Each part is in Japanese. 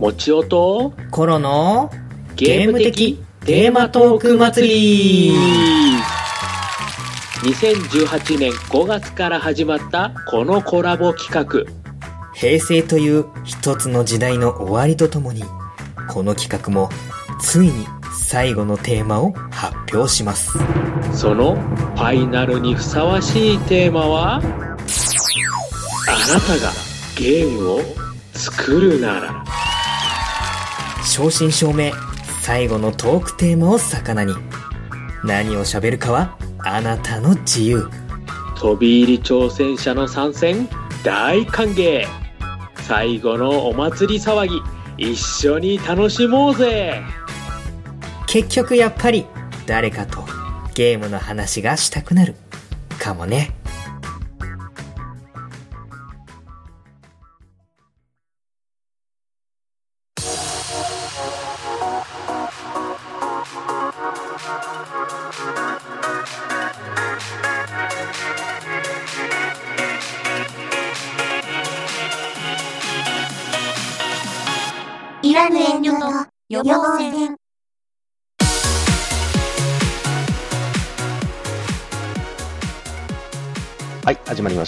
もちおとコロのゲーム的？テーマトーク祭り。2018年5月から始まったこのコラボ企画。平成という一つの時代の終わりとともにこの企画もついに最後のテーマを発表します。そのファイナルにふさわしいテーマは？あなたがゲームを作るなら正真正銘最後のトークテーマを魚に。何を喋るかはあなたの自由。飛び入り挑戦者の参戦大歓迎。最後のお祭り騒ぎ一緒に楽しもうぜ。結局やっぱり誰かとゲームの話がしたくなるかもね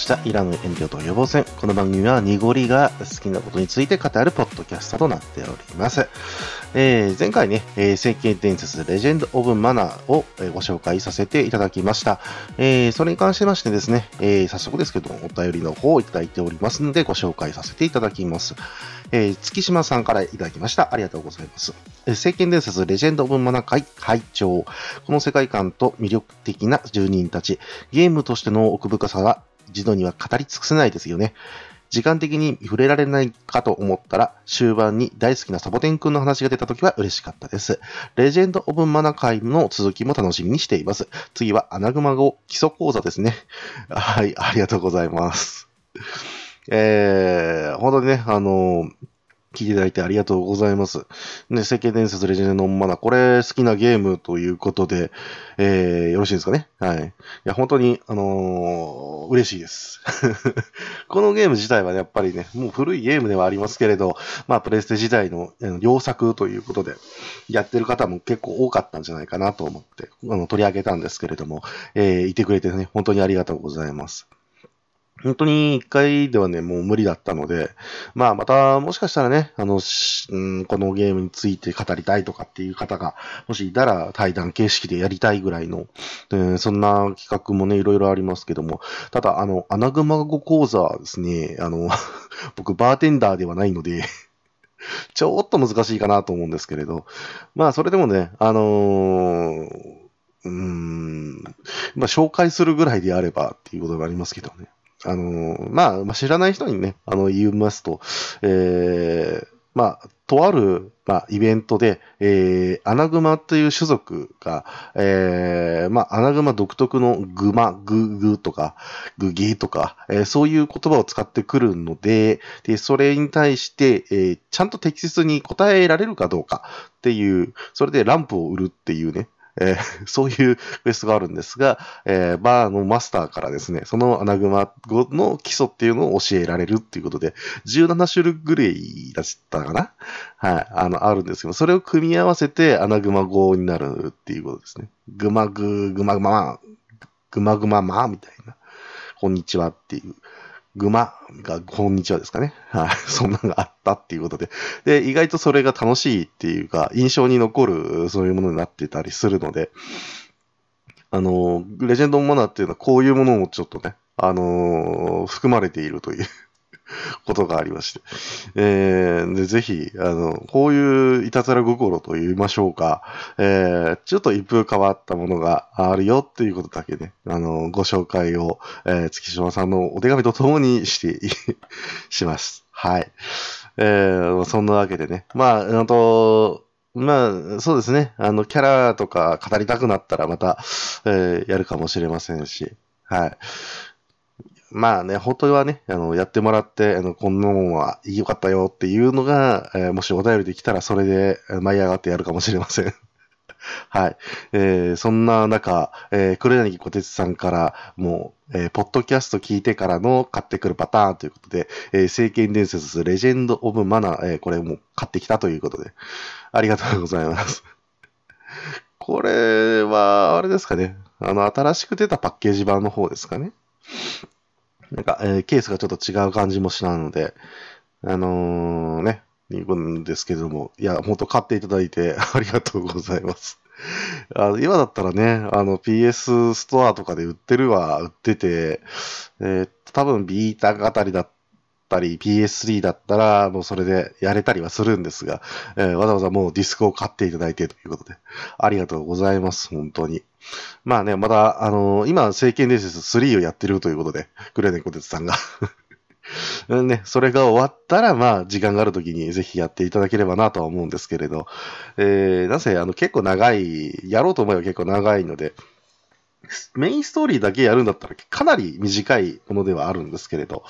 した。イランの遠慮と予防戦。この番組は、濁りが好きなことについて語るポッドキャストとなっております。えー前回ね、えー、聖剣伝説レジェンド・オブ・マナーを、ご紹介させていただきました。えーそれに関しましてですね、えー早速ですけども、お便りの方をいただいておりますので、ご紹介させていただきます。えー月島さんからいただきました。ありがとうございます。えー聖剣伝説レジェンド・オブ・マナー会会長。この世界観と魅力的な住人たち、ゲームとしての奥深さは、自度には語り尽くせないですよね。時間的に触れられないかと思ったら、終盤に大好きなサボテンくんの話が出た時は嬉しかったです。レジェンド・オブ・マナ会の続きも楽しみにしています。次はアナグマ語基礎講座ですね。はい、ありがとうございます。えー、本当にね、あの聞いていただいてありがとうございます。ね、世間伝説レジェンド・オブ・マナ、これ好きなゲームということで、えー、よろしいですかね？はい。いや、本当に、あのー嬉しいです。このゲーム自体はねやっぱりね、もう古いゲームではありますけれど、まあ、プレステ時代のあの良作ということで、やってる方も結構多かったんじゃないかなと思って、あの、取り上げたんですけれども、えーいてくれてね、本当にありがとうございます。本当に一回ではね、もう無理だったので、まあまた、もしかしたらね、あの、うん、このゲームについて語りたいとかっていう方が、もしいたら対談形式でやりたいぐらいの、えーそんな企画もね、いろいろありますけども、ただ、あの、アナグマ語講座はですね、あの、僕、バーテンダーではないので、ちょっと難しいかなと思うんですけれど、まあ、それでもね、あのーうーん、まあ、紹介するぐらいであればっていうことがありますけどね。あのまあ、知らない人にね、あの、言いますと、えー、まあ、とある、まあ、イベントで、えー、アナグマという種族が、えー、まあ、アナグマ独特のグマ、ググとか、グゲとか、えーそういう言葉を使ってくるので、で、それに対して、えーちゃんと適切に答えられるかどうかっていう、それでランプを売るっていうね、えーそういうクエストがあるんですが、えーバーのマスターからですね、そのアナグマ語の基礎っていうのを教えられるっていうことで、17種類ぐらいだったかな？はい、あの、あるんですけど、それを組み合わせてアナグマ語になるっていうことですね。グマグ、グマグマ、グマグママみたいな。こんにちはっていう。グマがこんにちはですかね。はい。そんなのがあったっていうことで。で、意外とそれが楽しいっていうか、印象に残るそういうものになってたりするので、あの、レジェンド・オン・マナーっていうのはこういうものもちょっとね、あの含まれているという ことがありまして。えー、で、ぜひ、あの、こういういたずら心と言いましょうか、えー、ちょっと一風変わったものがあるよっていうことだけね、あの、ご紹介を、えー、月島さんのお手紙とともにして、します。はい。えー、そんなわけでね。まあ、あと、まあ、そうですね。あの、キャラとか語りたくなったらまた、えーやるかもしれませんし、はい。まあね、本当はね、あの、やってもらって、あの、こんなもんは良かったよっていうのが、えーもしお便りできたらそれで舞い上がってやるかもしれません。はい。えー、そんな中、えー、黒柳小鉄さんから、もう、えー、ポッドキャスト聞いてからの買ってくるパターンということで、えー、聖剣伝説レジェンド・オブ・マナー、えー、これも買ってきたということで、ありがとうございます。これは、あれですかね。あの、新しく出たパッケージ版の方ですかね。なんか、えーケースがちょっと違う感じもしないので、あのーね、いくんですけども、いや、本当買っていただいて ありがとうございます。あ今だったらね、あの PS ストアとかで売ってるは売ってて、えー多分ビータあたりだったり PS3 だったらもうそれでやれたりはするんですが、えーわざわざもうディスクを買っていただいてということで、ありがとうございます、本当に。まあね、また、あの今、聖剣伝説3をやってるということで、グレネコテツさんが。ね、それが終わったら、まあ、時間があるときにぜひやっていただければなとは思うんですけれど、えー、なぜ、あの、結構長い、やろうと思えば結構長いので、メインストーリーだけやるんだったらかなり短いものではあるんですけれど、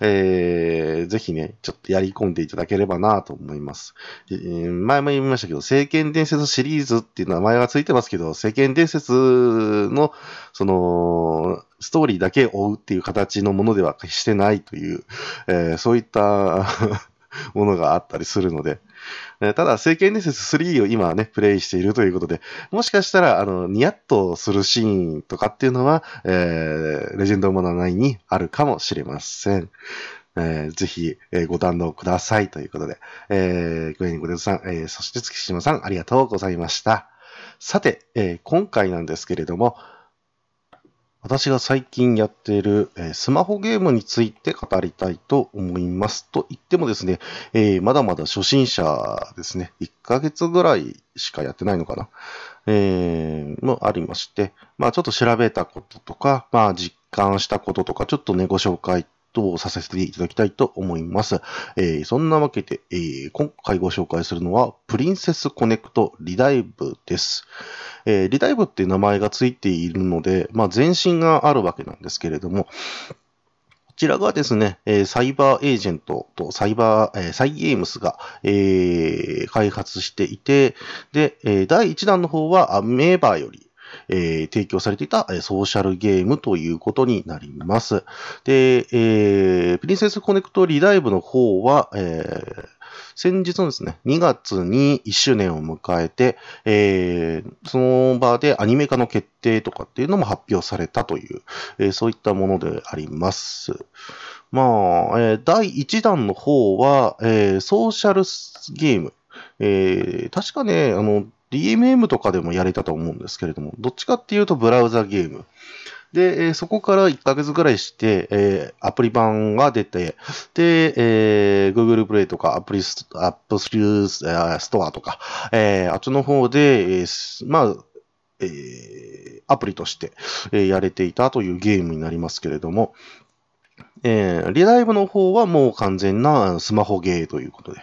えー、ぜひね、ちょっとやり込んでいただければなと思います。えー前も言いましたけど、聖剣伝説シリーズっていう名前はついてますけど、聖剣伝説の、その、ストーリーだけ追うっていう形のものでは決してないという、えーそういった ものがあったりするので、え ただ、聖剣伝説3を今ね、プレイしているということで、もしかしたら、あの、ニヤッとするシーンとかっていうのは、えーレジェンドモナ9にあるかもしれません。えーぜひ、えーご堪能くださいということで、えー、グレニコデズさん、えーそして月島さん、ありがとうございました。さて、えー今回なんですけれども、私が最近やっている、えスマホゲームについて語りたいと思います。と言ってもですね、えーまだまだ初心者ですね。1ヶ月ぐらいしかやってないのかな。えーもありまして、まあちょっと調べたこととか、まあ実感したこととか、ちょっとね、ご紹介とさせていただきたいと思います。えーそんなわけで、えー今回ご紹介するのは、プリンセスコネクトリダイブです。えーリダイブっていう名前がついているので、まあ前身があるわけなんですけれども、こちらがですね、サイバーエージェントとサイバー、サイゲームスが、えー開発していて、で、第1弾の方はアメーバーより、えー提供されていたソーシャルゲームということになります。で、えープリンセスコネクトリダイブの方は、えー先日のですね、2月に1周年を迎えて、えーその場でアニメ化の決定とかっていうのも発表されたという、えーそういったものであります。まあ、えー第1弾の方は、えーソーシャルゲーム。えー確かね、あの、DMM とかでもやれたと思うんですけれども、どっちかっていうとブラウザゲーム。で、えーそこから1ヶ月ぐらいして、えーアプリ版が出て、で、えー Google Play とか Apple St- App Store とか、えーあっちの方で、えーまあ、えーアプリとして、えーやれていたというゲームになりますけれども、えーリダイブの方はもう完全なスマホゲーということで、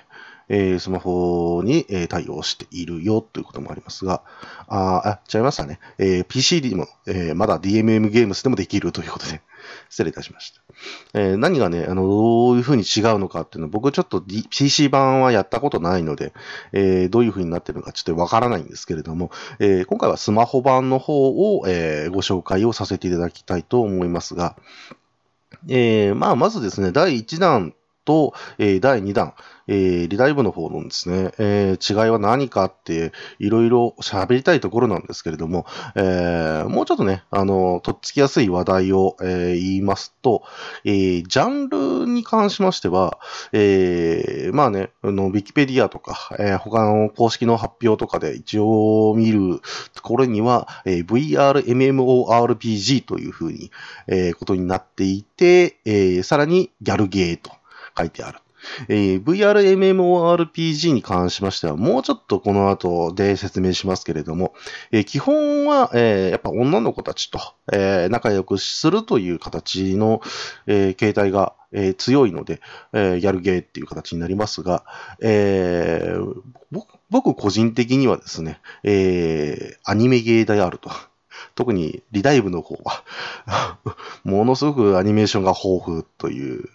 えースマホに、えー対応しているよということもありますが、あーあ、違いましたね。えー PC でも、えーまだ DMM ゲームスでもできるということで、失礼いたしました。えー何がね、あの、どういう風に違うのかっていうのは、僕ちょっと、D、PC 版はやったことないので、えーどういう風になってるのかちょっとわからないんですけれども、えー今回はスマホ版の方を、えーご紹介をさせていただきたいと思いますが、えーまあ、まずですね、第1弾と、えー第2弾、えーリダイブの方のですね、えー違いは何かって、いろいろ喋りたいところなんですけれども、えーもうちょっとね、あの、とっつきやすい話題を、えー言いますと、えージャンルに関しましては、えーまあね、あの、ウィキペディアとか、えー他の公式の発表とかで一応見るところには、えー VRMMORPG というふうに、えーことになっていて、えーさらにギャルゲーと。書いてある。えー VRMMORPG に関しましては、もうちょっとこの後で説明しますけれども、えー基本は、えーやっぱ女の子たちと、えー仲良くするという形の、えー形態が、えー強いので、えーやるゲーっていう形になりますが、えー僕個人的にはですね、えーアニメゲーであると。特にリダイブの方は、ものすごくアニメーションが豊富という、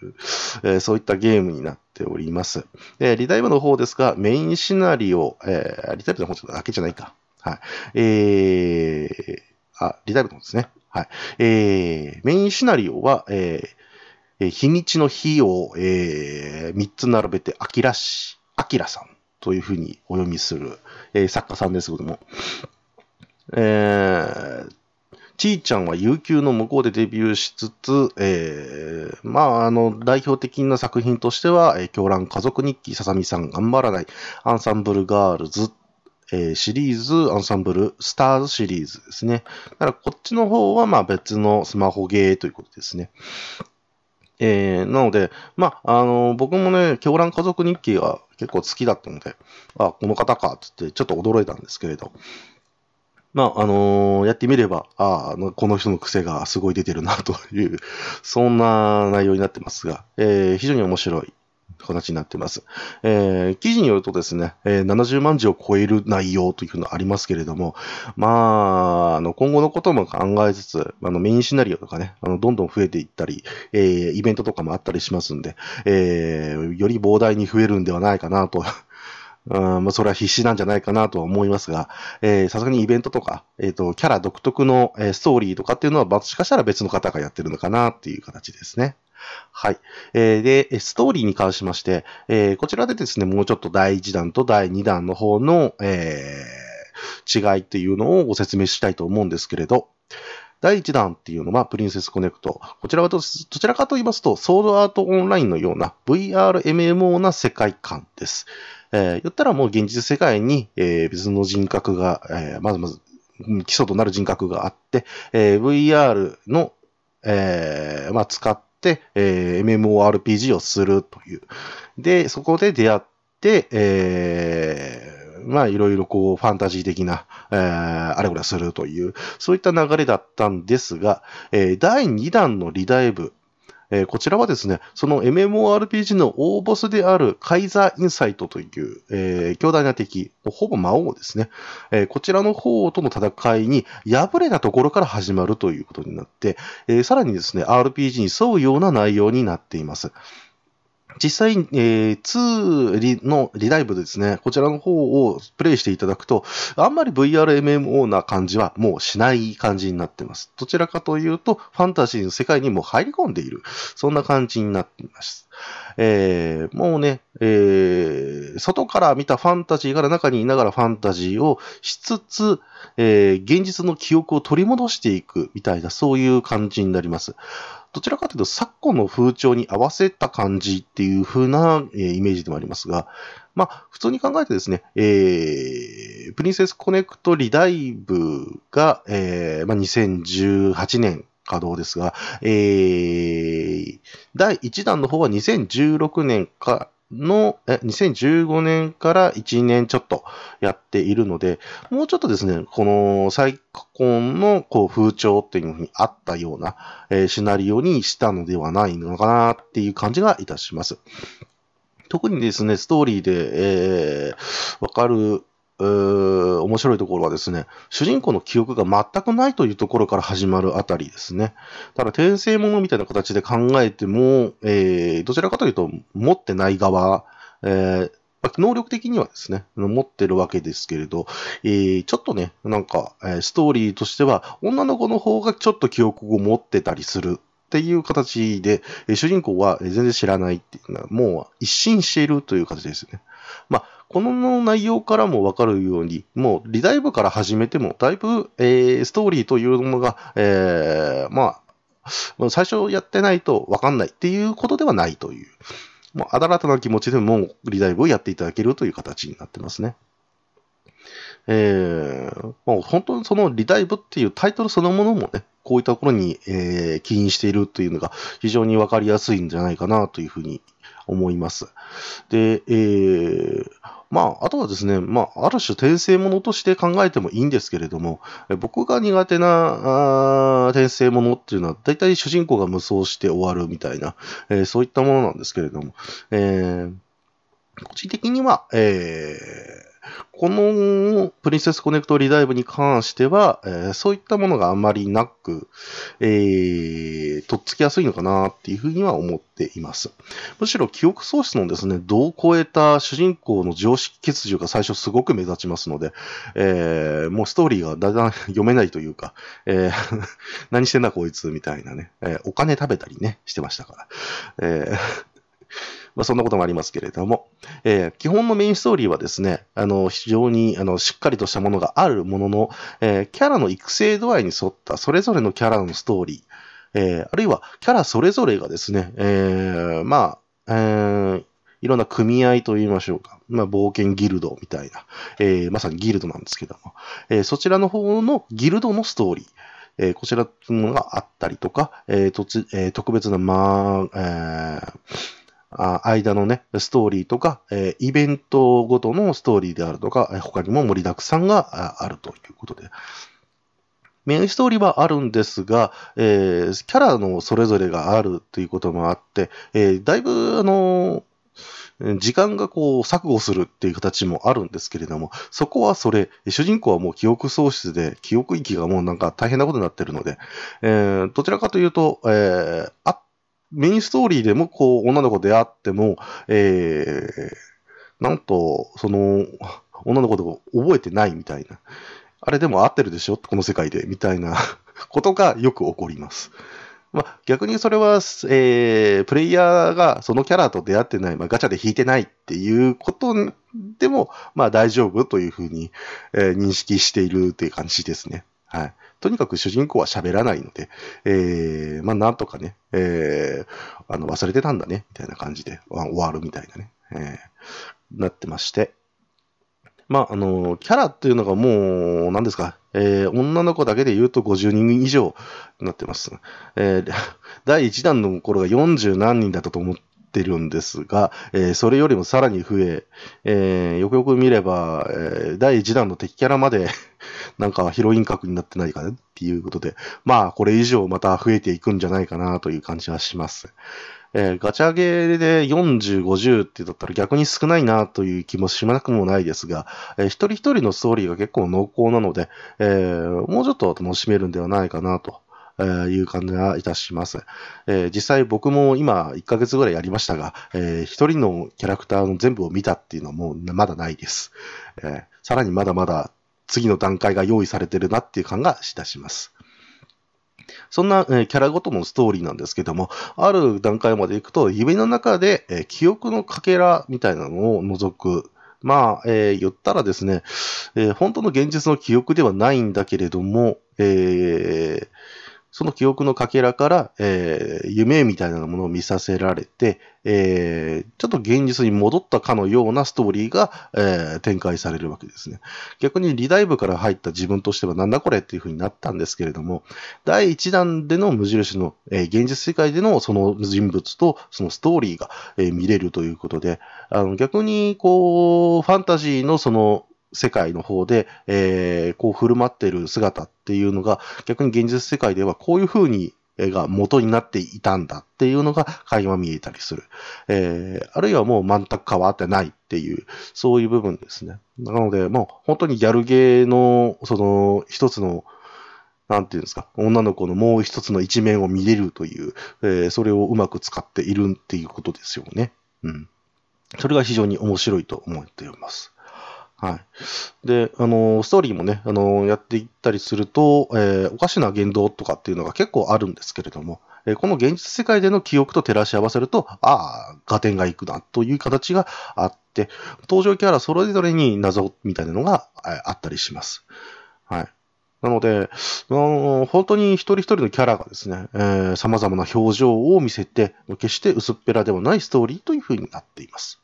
えーそういったゲームになっております。で、リダイブの方ですが、メインシナリオ、えーリダイブの方だけじゃないか。はい。えー、あ、リダイブの方ですね。はい。えー、メインシナリオは、えー、日にちの日を、えー、3つ並べて、アキラし、アキラさんというふうにお読みする、えー作家さんですけども、えー、ちーちゃんは悠久の向こうでデビューしつつ、えー、まあ、あの、代表的な作品としては、えー、狂乱家族日記、ささみさん頑張らない、アンサンブルガールズ、えーシリーズ、アンサンブル、スターズシリーズですね。だからこっちの方は、まあ別のスマホゲーということですね。えー、なので、まあ、あの、僕もね、狂乱家族日記が結構好きだったので、あ、この方か、つってちょっと驚いたんですけれど、まあ、あのーやってみれば、ああ、この人の癖がすごい出てるな、という、そんな内容になってますが、えー非常に面白い形になってます。えー記事によるとですね、えー70万字を超える内容というのありますけれども、まあ、あの、今後のことも考えつつ、あの、メインシナリオとかね、あの、どんどん増えていったり、えーイベントとかもあったりしますんで、えより膨大に増えるんではないかなとまあ、それは必死なんじゃないかなとは思いますが、さすがにイベントとか、えっ、と、キャラ独特の、えーストーリーとかっていうのは、もしかしたら別の方がやってるのかなっていう形ですね。はい。えーで、ストーリーに関しまして、えーこちらでですね、もうちょっと第1弾と第2弾の方の、えー違いっていうのをご説明したいと思うんですけれど、第1弾っていうのは、プリンセスコネクト。こちらはど、どちらかと言いますと、ソードアートオンラインのような VRMMO な世界観です。えー言ったらもう現実世界に、えー別の人格が、えーまずまず、基礎となる人格があって、えー VR の、えーまあ、使って、えー MMORPG をするという。で、そこで出会って、えーまあ、いろいろこう、ファンタジー的な、えーあれこれするという、そういった流れだったんですが、えー第2弾のリダイブ、えーこちらはですね、その MMORPG の大ボスであるカイザーインサイトという、えー強大な敵、ほぼ魔王ですね、えーこちらの方との戦いに敗れたところから始まるということになって、えさらにですね、RPG に沿うような内容になっています。実際、えー2リのリダイブですね、こちらの方をプレイしていただくと、あんまり VRMMO な感じはもうしない感じになっています。どちらかというと、ファンタジーの世界にも入り込んでいる。そんな感じになっています。えーもうね、えー外から見たファンタジーから中にいながらファンタジーをしつつ、えー現実の記憶を取り戻していくみたいな、そういう感じになります。どちらかというと、昨今の風潮に合わせた感じっていう風な、えーイメージでもありますが、まあ、普通に考えてですね、えープリンセスコネクトリダイブが、えーまあ、2018年稼働ですが、えー第1弾の方は2016年かの、え、2015年から1年ちょっとやっているので、もうちょっとですね、この再婚のこう風潮っていうのにあったような、えーシナリオにしたのではないのかなっていう感じがいたします。特にですね、ストーリーで、えーわかる、うー面白いところはですね、主人公の記憶が全くないというところから始まるあたりですね。ただ、転生ものみたいな形で考えても、えーどちらかというと、持ってない側、えー能力的にはですね、持ってるわけですけれど、えーちょっとね、なんか、えーストーリーとしては、女の子の方がちょっと記憶を持ってたりするっていう形で、えー主人公は全然知らないっていうのは、もう一新しているという形ですね。まあ、この内容からもわかるように、もうリダイブから始めても、だいぶ、えーストーリーというのが、えーまあ、最初やってないとわかんないっていうことではないという。もう、あだらたな気持ちでもうリダイブをやっていただけるという形になってますね。えー、もう本当にそのリダイブっていうタイトルそのものもね、こういったところに、えー起因しているというのが非常にわかりやすいんじゃないかなというふうに思います。で、えーまあ、あとはですね、まあ、ある種転生ものとして考えてもいいんですけれども、僕が苦手な転生ものっていうのは、大体主人公が無双して終わるみたいな、えーそういったものなんですけれども、えー個人的には、えーこのプリンセスコネクトリダイブに関しては、えーそういったものがあまりなく、えー、とっつきやすいのかなっていうふうには思っています。むしろ記憶喪失のですね、度を超えた主人公の常識欠如が最初すごく目立ちますので、えー、もうストーリーがだんだん読めないというか、えー 何してんだこいつみたいなね、えーお金食べたりね、してましたから。えーまあ、そんなこともありますけれども、えー基本のメインストーリーはですね、あの、非常に、あの、しっかりとしたものがあるものの、えーキャラの育成度合いに沿った、それぞれのキャラのストーリー、えーあるいは、キャラそれぞれがですね、えーまあ、えーいろんな組合と言いましょうか。まあ、冒険ギルドみたいな、えーまさにギルドなんですけども、えーそちらの方のギルドのストーリー、えーこちらのがあったりとか、えーとつえー特別な、まあ、えーあ間のね、ストーリーとか、えイベントごとのストーリーであるとか、他にも盛りだくさんがあるということで。メインストーリーはあるんですが、えーキャラのそれぞれがあるということもあって、えーだいぶ、あのー時間がこう錯誤するっていう形もあるんですけれども、そこはそれ、主人公はもう記憶喪失で、記憶域がもうなんか大変なことになってるので、えどちらかというと、えーあメインストーリーでもこう女の子であっても、えーなんと、その、女の子と覚えてないみたいな。あれでも合ってるでしょこの世界で、みたいな ことがよく起こります。まあ、逆にそれは、えー、プレイヤーがそのキャラと出会ってない、まあ、ガチャで引いてないっていうことでも、まあ大丈夫というふうに、えー認識しているっていう感じですね。はい。とにかく主人公は喋らないので、えー、まあなんとかね、えー、あの、忘れてたんだね、みたいな感じで終わるみたいなね、えーなってまして。まあ、あの、キャラっていうのがもう、何ですか、えー女の子だけで言うと50人以上になってます。えー 第1弾の頃が40何人だったと思ってるんですが、えーそれよりもさらに増え、えーよくよく見れば、えー第1弾の敵キャラまで、なんかヒロイン格になってないかなっていうことで、まあ、これ以上また増えていくんじゃないかなという感じはします。えーガチャゲーで40、50ってだったら逆に少ないなという気もしなくもないですが、えー一人一人のストーリーが結構濃厚なので、えーもうちょっと楽しめるんではないかなと。えーいう感じがいたします。えー実際僕も今1ヶ月ぐらいやりましたが、えー一人のキャラクターの全部を見たっていうのはもうまだないです。えーさらにまだまだ次の段階が用意されてるなっていう感がいたします。そんな、えキャラごとのストーリーなんですけども、ある段階まで行くと、夢の中で、え記憶のかけらみたいなのを除く。まあ、えー言ったらですね、えー本当の現実の記憶ではないんだけれども、えーその記憶のかけらから、えー夢みたいなものを見させられて、えーちょっと現実に戻ったかのようなストーリーが、えー展開されるわけですね。逆にリダイブから入った自分としてはなんだこれっていう風になったんですけれども、第1弾での無印の、えー現実世界でのその人物とそのストーリーが、えー見れるということで、あの逆にこう、ファンタジーのその世界の方で、えーこう振る舞ってる姿っていうのが、逆に現実世界ではこういう風に、えが元になっていたんだっていうのが垣間見えたりする。えーあるいはもう全く変わってないっていう、そういう部分ですね。なので、もう本当にギャルゲーの、その一つの、なんていうんですか、女の子のもう一つの一面を見れるという、えーそれをうまく使っているっていうことですよね。うん。それが非常に面白いと思っております。はい。で、あの、ストーリーもね、あの、やっていったりすると、えーおかしな言動とかっていうのが結構あるんですけれども、えーこの現実世界での記憶と照らし合わせると、ああ、合点がいくなという形があって、登場キャラそれぞれに謎みたいなのがえあったりします。はい。なので、あの本当に一人一人のキャラがですね、えー様々な表情を見せて、決して薄っぺらではないストーリーという風になっています。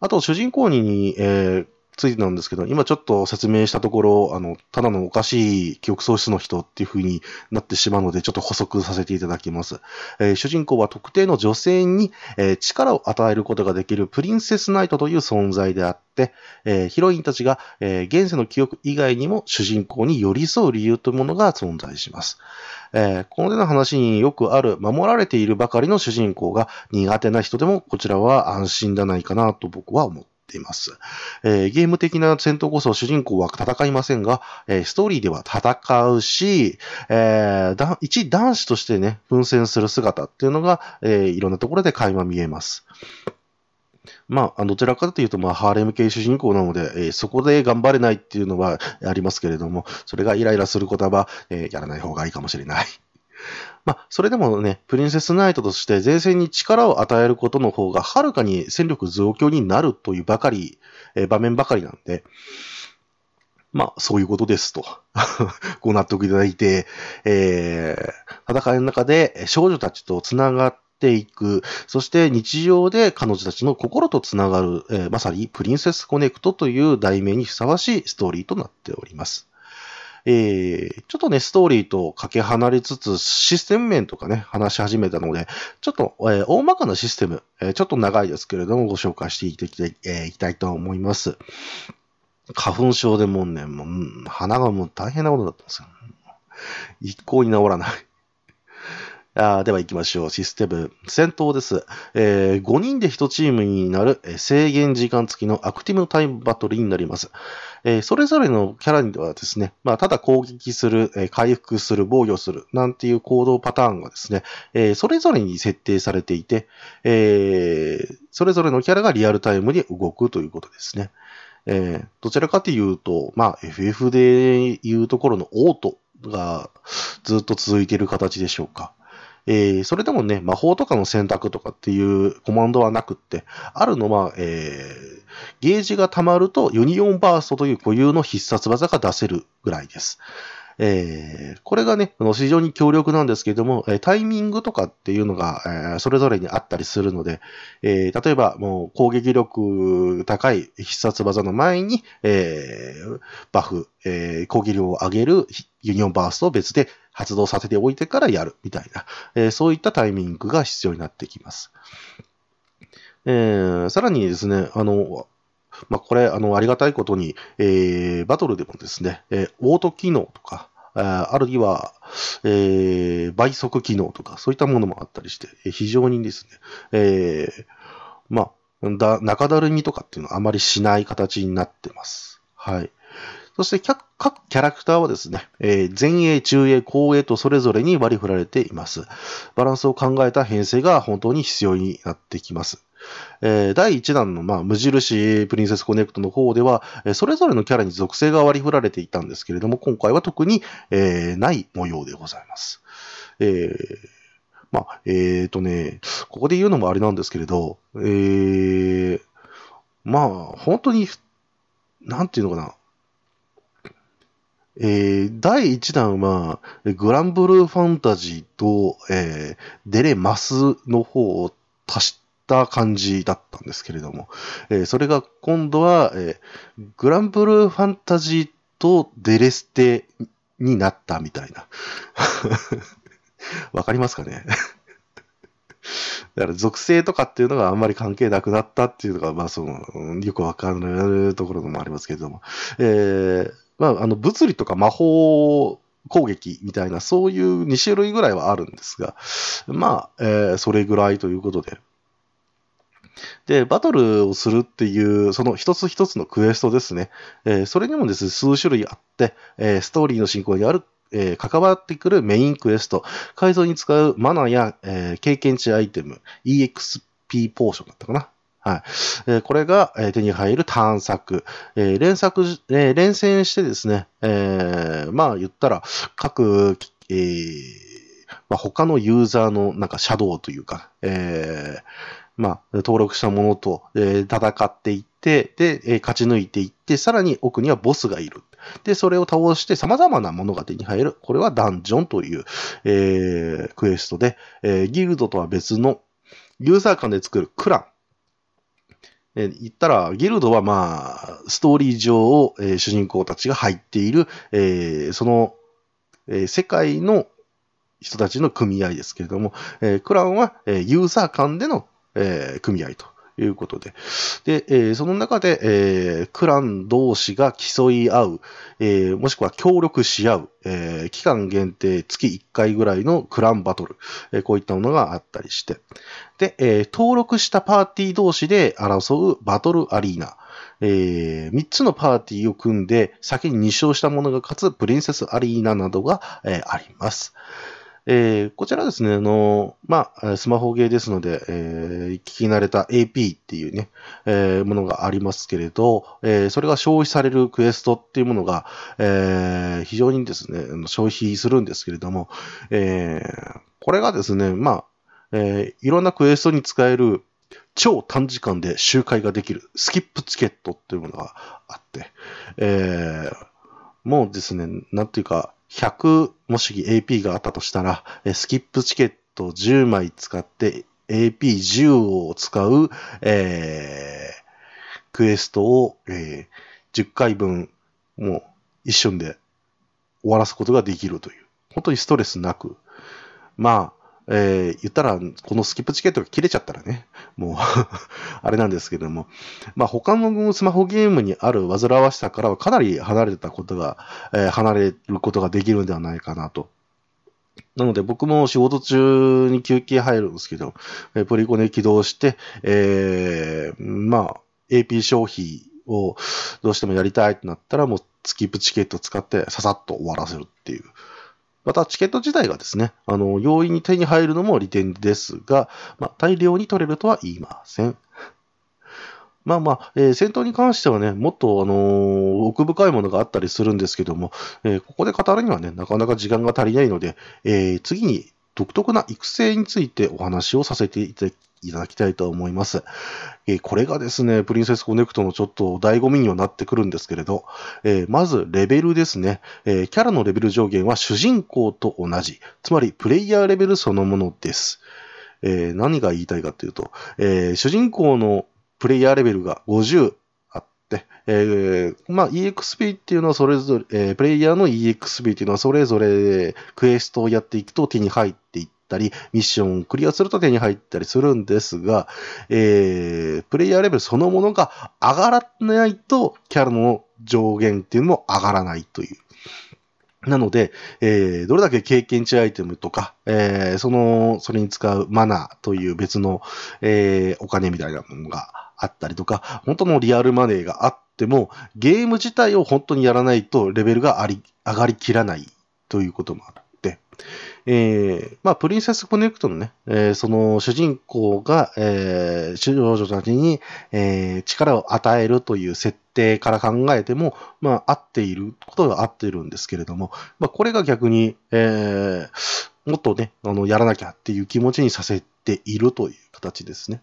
あと、主人公に、えーついてなんですけど、今ちょっと説明したところ、あの、ただのおかしい記憶喪失の人っていう風になってしまうので、ちょっと補足させていただきます。えー主人公は特定の女性に、えー力を与えることができるプリンセスナイトという存在であって、えーヒロインたちが、え現世の記憶以外にも主人公に寄り添う理由というものが存在します。えこのような話によくある守られているばかりの主人公が苦手な人でもこちらは安心じゃないかなと僕は思ってっています。えーゲーム的な戦闘こそ主人公は戦いませんが、えーストーリーでは戦うし、えーだ一男子としてね、奮戦する姿っていうのが、えーいろんなところで垣間見えます。まあ、どちらかというと、まあ、ハーレム系主人公なので、えーそこで頑張れないっていうのはありますけれども、それがイライラすることは、えーやらない方がいいかもしれない。まあ、それでもね、プリンセスナイトとして前線に力を与えることの方が、はるかに戦力増強になるというばかり、えー場面ばかりなんで、まあ、そういうことですと。ご納得いただいて、えー戦いの中で少女たちと繋がっていく、そして日常で彼女たちの心と繋がる、えーまさにプリンセスコネクトという題名にふさわしいストーリーとなっております。えーちょっとね、ストーリーとかけ離れつつ、システム面とかね、話し始めたので、ちょっと、えー大まかなシステム、えーちょっと長いですけれども、ご紹介していきたい,、えーいきたいと思います。花粉症でもうね、もう鼻がもう大変なことだったんですよ。一向に治らない。あでは行きましょう。システム。戦闘です。えー5人で1チームになるえ制限時間付きのアクティブタイムバトルになります。えーそれぞれのキャラにはですね、まあ、ただ攻撃する、えー回復する、防御する、なんていう行動パターンがですね、えーそれぞれに設定されていて、えーそれぞれのキャラがリアルタイムで動くということですね。えーどちらかというと、まあ、FF でいうところのオートがずっと続いている形でしょうか。えーそれでもね、魔法とかの選択とかっていうコマンドはなくって、あるのは、えーゲージが溜まるとユニオンバーストという固有の必殺技が出せるぐらいです。えーこれがね、あの非常に強力なんですけれども、えタイミングとかっていうのが、えそれぞれにあったりするので、え例えばもう攻撃力高い必殺技の前に、えーバフ、え攻撃力を上げるユニオンバーストを別で発動させておいてからやるみたいな、えそういったタイミングが必要になってきます。えーさらにですね、あの、まあ、これ、あの、ありがたいことに、えーバトルでもですね、えーオート機能とか、あるいは、えー倍速機能とか、そういったものもあったりして、非常にですね、えーまあ、だ、中だるみとかっていうのはあまりしない形になってます。はい。そして各各キャラクターはですね、えー前衛、中衛、後衛とそれぞれに割り振られています。バランスを考えた編成が本当に必要になってきます。えー第1弾の、まあ、無印プリンセスコネクトの方では、えーそれぞれのキャラに属性が割り振られていたんですけれども、今回は特に、えーない模様でございます。えーまあ、えーとね、ここで言うのもあれなんですけれど、えまあ、本当に、なんていうのかな。えー第1弾は、グランブルーファンタジーと、えーデレマスの方を足した感じだったんですけれども、えーそれが今度は、えーグランブルーファンタジーとデレステになったみたいな。わかりますかね？だから属性とかっていうのがあんまり関係なくなったっていうのが、まあその、よくわかるところもありますけれども、えーまあ、あの、物理とか魔法攻撃みたいな、そういう2種類ぐらいはあるんですが、まあ、えーそれぐらいということで。で、バトルをするっていう、その一つ一つのクエストですね。えーそれにもですね、数種類あって、えーストーリーの進行にある、えー関わってくるメインクエスト、改造に使うマナーや、え経験値アイテム、EXP ポーションだったかな。はい。えーこれが、えー手に入る探索。えー連作、えー連戦してですね、えーまあ言ったら、各、えーまあ、他のユーザーのなんかシャドウというか、えーまあ、登録したものと、え戦っていって、で、え勝ち抜いていって、さらに奥にはボスがいる。で、それを倒して様々なものが手に入る。これはダンジョンという、えークエストで、えーギルドとは別のユーザー間で作るクラン。えー言ったら、ギルドはまあ、ストーリー上を、えー主人公たちが入っている、えーその、えー世界の人たちの組合ですけれども、えークランは、えーユーザー間での、えー組合ということで。で、えーその中で、えークラン同士が競い合う、えーもしくは協力し合う、え期間限定月1回ぐらいのクランバトル、えこういったものがあったりして。で、え登録したパーティー同士で争うバトルアリーナ。えー、3つのパーティーを組んで、先に2勝した者が勝つプリンセスアリーナなどが、えあります。えーこちらですね、あの、まあ、スマホゲーですので、えー聞き慣れた AP っていうね、えーものがありますけれど、えそれが消費されるクエストっていうものが、え非常にですね、消費するんですけれども、えこれがですね、まあ、えいろんなクエストに使える超短時間で周回ができるスキップチケットっていうものがあって、えもうですね、なんていうか、100もし AP があったとしたら、スキップチケット10枚使って AP10 を使う、えークエストを、えー10回分、もう一瞬で終わらすことができるという。本当にストレスなく。まあ、えー言ったら、このスキップチケットが切れちゃったらね、もう あれなんですけれども、まあ他のスマホゲームにある煩わしさからはかなり離れたことが、えー離れることができるんではないかなと。なので僕も仕事中に休憩入るんですけど、えープリコネ起動して、えーまあ、AP 消費をどうしてもやりたいってなったら、もうスキップチケット使ってささっと終わらせるっていう。また、チケット自体がですね、あの、容易に手に入るのも利点ですが、まあ、大量に取れるとは言いません。まあまあ、えー戦闘に関してはね、もっと、あのー奥深いものがあったりするんですけども、えーここで語るにはね、なかなか時間が足りないので、え次に独特な育成についてお話をさせていただいただきたいと思います。えーこれがですね、プリンセスコネクトのちょっと醍醐味にはなってくるんですけれど、えーまずレベルですね、えーキャラのレベル上限は主人公と同じ、つまりプレイヤーレベルそのものです。え何が言いたいかというと、え主人公のプレイヤーレベルが50あって、えーまあ、EXP っていうのはそれぞれ、えープレイヤーの EXP っていうのはそれぞれクエストをやっていくと手に入っていってたり、ミッションをクリアすると手に入ったりするんですが、えープレイヤーレベルそのものが上がらないと、キャラの上限っていうのも上がらないという。なので、えーどれだけ経験値アイテムとか、えーその、それに使うマナーという別の、えーお金みたいなものがあったりとか、本当のリアルマネーがあっても、ゲーム自体を本当にやらないとレベルがあり上がりきらないということもあって、えーまあ、プリンセスコネクトのね、えーその主人公が、えー、少女たちに、えー力を与えるという設定から考えても、まあ、合っていることが合っているんですけれども、まあ、これが逆に、えーもっとね、あの、やらなきゃっていう気持ちにさせているという形ですね。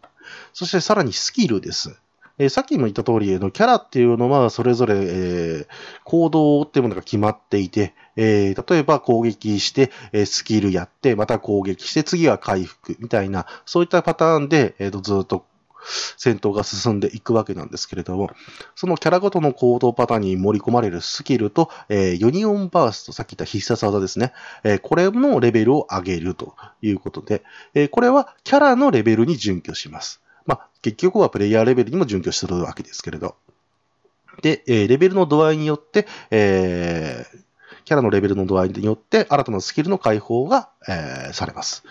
そしてさらにスキルです。えさっきも言った通り、のキャラっていうのはそれぞれ、え行動っていうものが決まっていて、えー例えば攻撃して、えスキルやって、また攻撃して、次は回復みたいな、そういったパターンで、えーとずっと戦闘が進んでいくわけなんですけれども、そのキャラごとの行動パターンに盛り込まれるスキルと、えーユニオンバースト、さっき言った必殺技ですね。えーこれのレベルを上げるということで、えーこれはキャラのレベルに準拠します。まあ、結局はプレイヤーレベルにも準拠するわけですけれど。で、えレベルの度合いによって、えーキャラのレベルの度合いによって、新たなスキルの解放が、えーされます。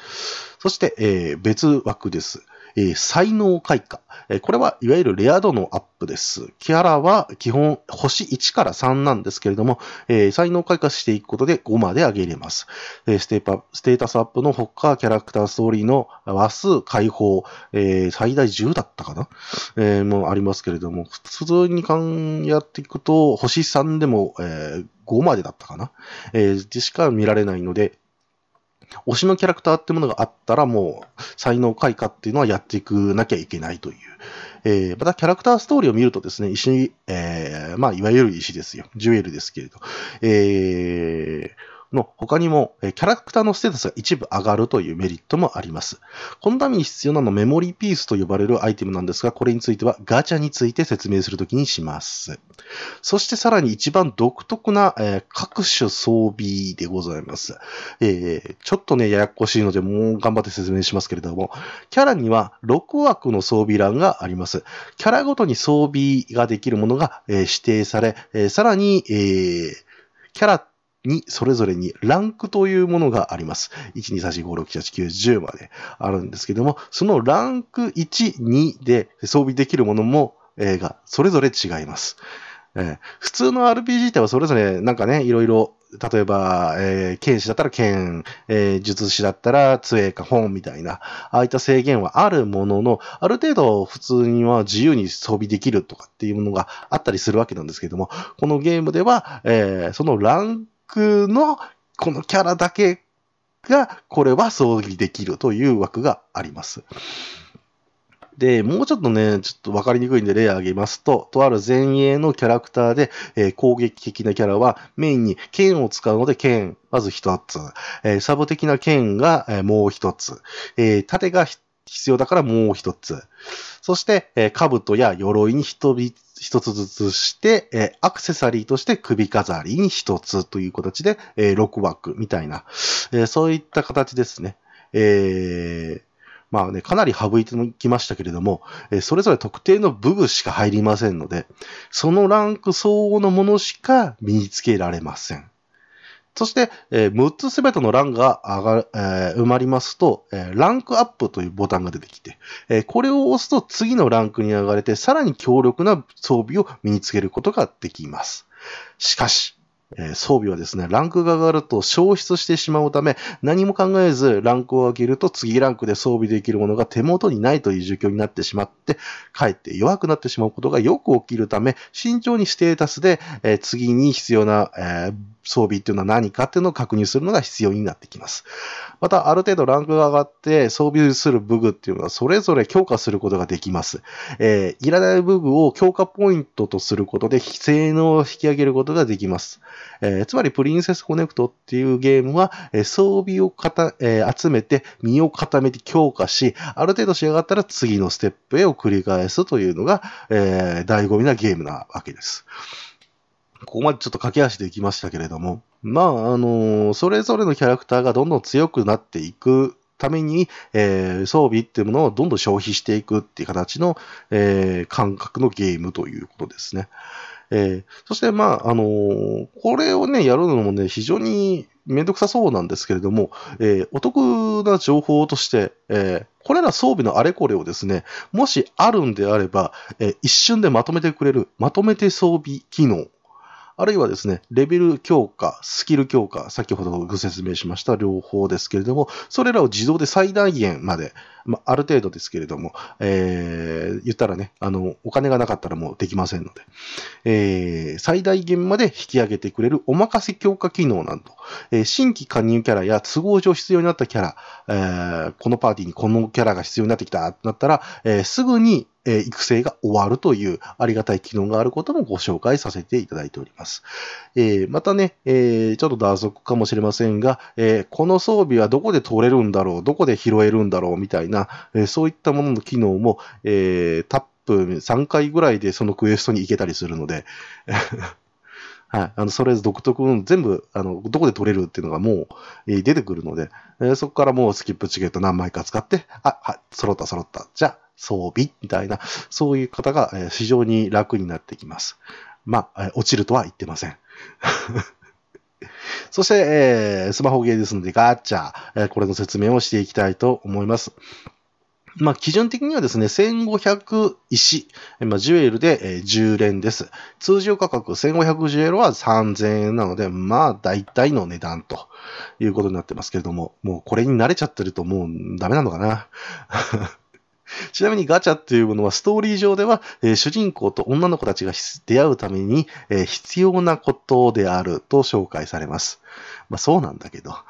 そして、えー別枠です。えー才能開花。えこれはいわゆるレア度のアップです。キャラは基本星1から3なんですけれども、えー才能開花していくことで5まで上げれます。えステーパステータスアップのほか、キャラクターストーリーの話数解放、え最大10だったかな、えーもありますけれども、普通にやっていくと、星3でも、え5までだったかな、えーでしか見られないので、推しのキャラクターってものがあったら、もう、才能開花っていうのはやっていくなきゃいけないという。えーまた、キャラクターストーリーを見るとですね、石、えーまあ、いわゆる石ですよ。ジュエルですけれど。えーの他にも、キャラクターのステータスが一部上がるというメリットもあります。このために必要なのメモリーピースと呼ばれるアイテムなんですが、これについてはガチャについて説明するときにします。そしてさらに一番独特な、えー各種装備でございます。えーちょっとね、ややこしいので、もう頑張って説明しますけれども、キャラには6枠の装備欄があります。キャラごとに装備ができるものが、えー指定され、えーさらに、えーキャラにそれぞれにランクというものがあります。1、2、3、4、5、6、7、8、9、10まであるんですけども、そのランク1、2で装備できるものも、えーがそれぞれ違います。えー普通の RPG ってはそれぞれなんかね、いろいろ、例えば、えー剣士だったら剣、えー術師だったら杖か本みたいな、ああいった制限はあるものの、ある程度普通には自由に装備できるとかっていうものがあったりするわけなんですけども、このゲームでは、えーそのランクのこのキャラだけが、これは装備できるという枠があります。で、もうちょっとね、ちょっとわかりにくいんで例を挙げますと、とある前衛のキャラクターで、えー攻撃的なキャラはメインに剣を使うので剣、まず一つ、えーサブ的な剣が、えーもう一つ、えー盾がひ必要だからもう一つ、そして、えー兜や鎧に一つずつして、えーアクセサリーとして首飾りに一つという形で、えー6枠みたいな、えーそういった形ですね。えーまあね、かなり省いてきましたけれども、えーそれぞれ特定の武具しか入りませんので、そのランク相応のものしか身につけられません。そして、えー6つすべてのランが上がる、えー埋まりますと、えーランクアップというボタンが出てきて、えーこれを押すと次のランクに上がれて、さらに強力な装備を身につけることができます。しかし、え装備はですね、ランクが上がると消失してしまうため、何も考えずランクを上げると次ランクで装備できるものが手元にないという状況になってしまって、かえって弱くなってしまうことがよく起きるため、慎重にステータスで、え次に必要な、えー装備っていうのは何かっていうのを確認するのが必要になってきます。また、ある程度ランクが上がって装備する武具っていうのはそれぞれ強化することができます。えーいらない武具を強化ポイントとすることで性能を引き上げることができます。えーつまり、プリンセスコネクトっていうゲームは、えー装備をかた、えー集めて、身を固めて強化し、ある程度仕上がったら次のステップへを繰り返すというのが、えー醍醐味なゲームなわけです。ここまでちょっと駆け足でいきましたけれども、まあ、あのーそれぞれのキャラクターがどんどん強くなっていくために、えー装備っていうものをどんどん消費していくっていう形の、えー感覚のゲームということですね。えーそして、まあ、あのーこれをね、やるのもね、非常にめんどくさそうなんですけれども、えーお得な情報として、えこれら装備のあれこれをですね、もしあるんであれば、え一瞬でまとめてくれる、まとめて装備機能、あるいはですね、レベル強化、スキル強化、先ほどご説明しました両方ですけれども、それらを自動で最大限まで、まあ、ある程度ですけれども、えー言ったらね、あの、お金がなかったらもうできませんので、えー最大限まで引き上げてくれるお任せ強化機能など、えー新規加入キャラや都合上必要になったキャラ、えーこのパーティーにこのキャラが必要になってきたってなったら、えーすぐに、え育成が終わるというありがたい機能があることもご紹介させていただいております。えまたね、えちょっと打足かもしれませんが、えこの装備はどこで取れるんだろう、どこで拾えるんだろうみたいな、えそういったものの機能も、えタップ3回ぐらいでそのクエストに行けたりするので、はい。あの、それぞれ独特の全部、あの、どこで取れるっていうのがもう、え出てくるので、えそこからもうスキップチケット何枚か使って、あ、はい、揃った揃った。じゃあ、装備みたいな、そういう方が、非常に楽になってきます。まあ、落ちるとは言ってません。そして、えースマホゲーですので、ガチャ、えーこれの説明をしていきたいと思います。まあ、基準的にはですね、1500石、まあ、ジュエルで、えー10連です。通常価格1500ジュエルは3000円なので、まあ、大体の値段ということになってますけれども、もうこれに慣れちゃってるともうダメなのかな。ちなみにガチャっていうものはストーリー上では、えー主人公と女の子たちが出会うために、えー必要なことであると紹介されます。まあそうなんだけど。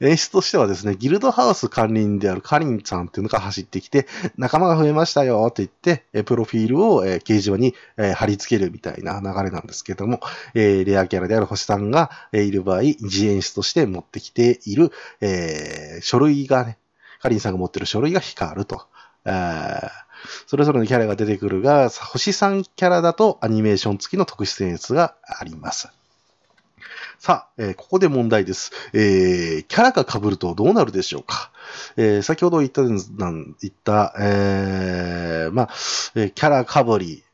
演出としてはですね、ギルドハウス管理人であるカリンさんっていうのが走ってきて、仲間が増えましたよって言って、えプロフィールを、えー掲示板に、え貼り付けるみたいな流れなんですけども、えレアキャラである星さんが、えいる場合、自演出として持ってきている、え書類がね、カリンさんが持ってる書類が光ると。えーそれぞれのキャラが出てくるが、星3キャラだとアニメーション付きの特殊演出があります。さあ、えーここで問題です。えーキャラが被るとどうなるでしょうか、えー先ほど言った、言った、えーまあ、キャラ被り、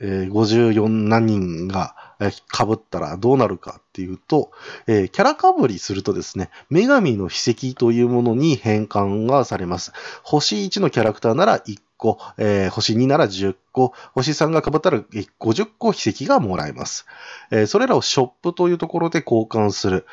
えー54何人が、被ったらどうなるかっていうと、えーキャラ被りするとですね、女神の秘跡というものに変換がされます。星1のキャラクターなら1個、えー星2なら10個、星3が被ったら50個筆跡がもらえます。えーそれらをショップというところで交換する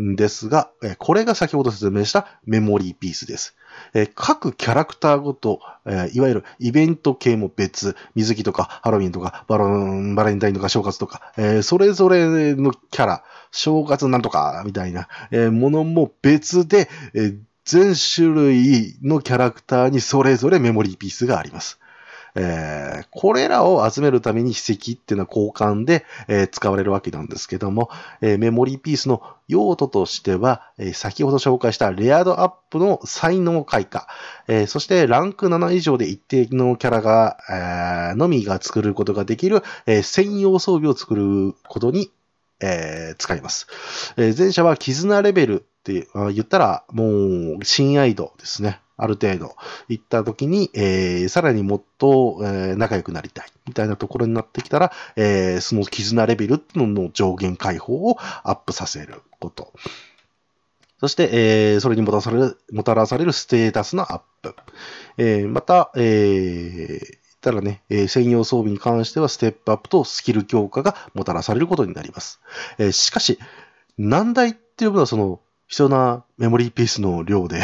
んですが、これが先ほど説明したメモリーピースです。えー各キャラクターごと、えーいわゆるイベント系も別、水着とかハロウィンとかバロンバレンタインとか正月とか、えーそれぞれのキャラ、正月なんとかみたいな、えものも別で、え全種類のキャラクターにそれぞれメモリーピースがあります。えーこれらを集めるために筆跡っていうのは交換で、えー使われるわけなんですけども、えーメモリーピースの用途としては、え先ほど紹介したレア度アップの才能開花、えそしてランク7以上で一定のキャラが、えのみが作ることができる、え専用装備を作ることに、え使います。え前者は絆レベルって言ったら、もう、親愛度ですね。ある程度、行った時に、えーさらにもっと、えー仲良くなりたい、みたいなところになってきたら、えーその絆レベルのの上限解放をアップさせること。そして、えーそれにもたされる、もたらされるステータスのアップ。えーまた、えーたらね、えー専用装備に関してはステップアップとスキル強化がもたらされることになります。えーしかし、難題っていうのはその、必要なメモリーピースの量で、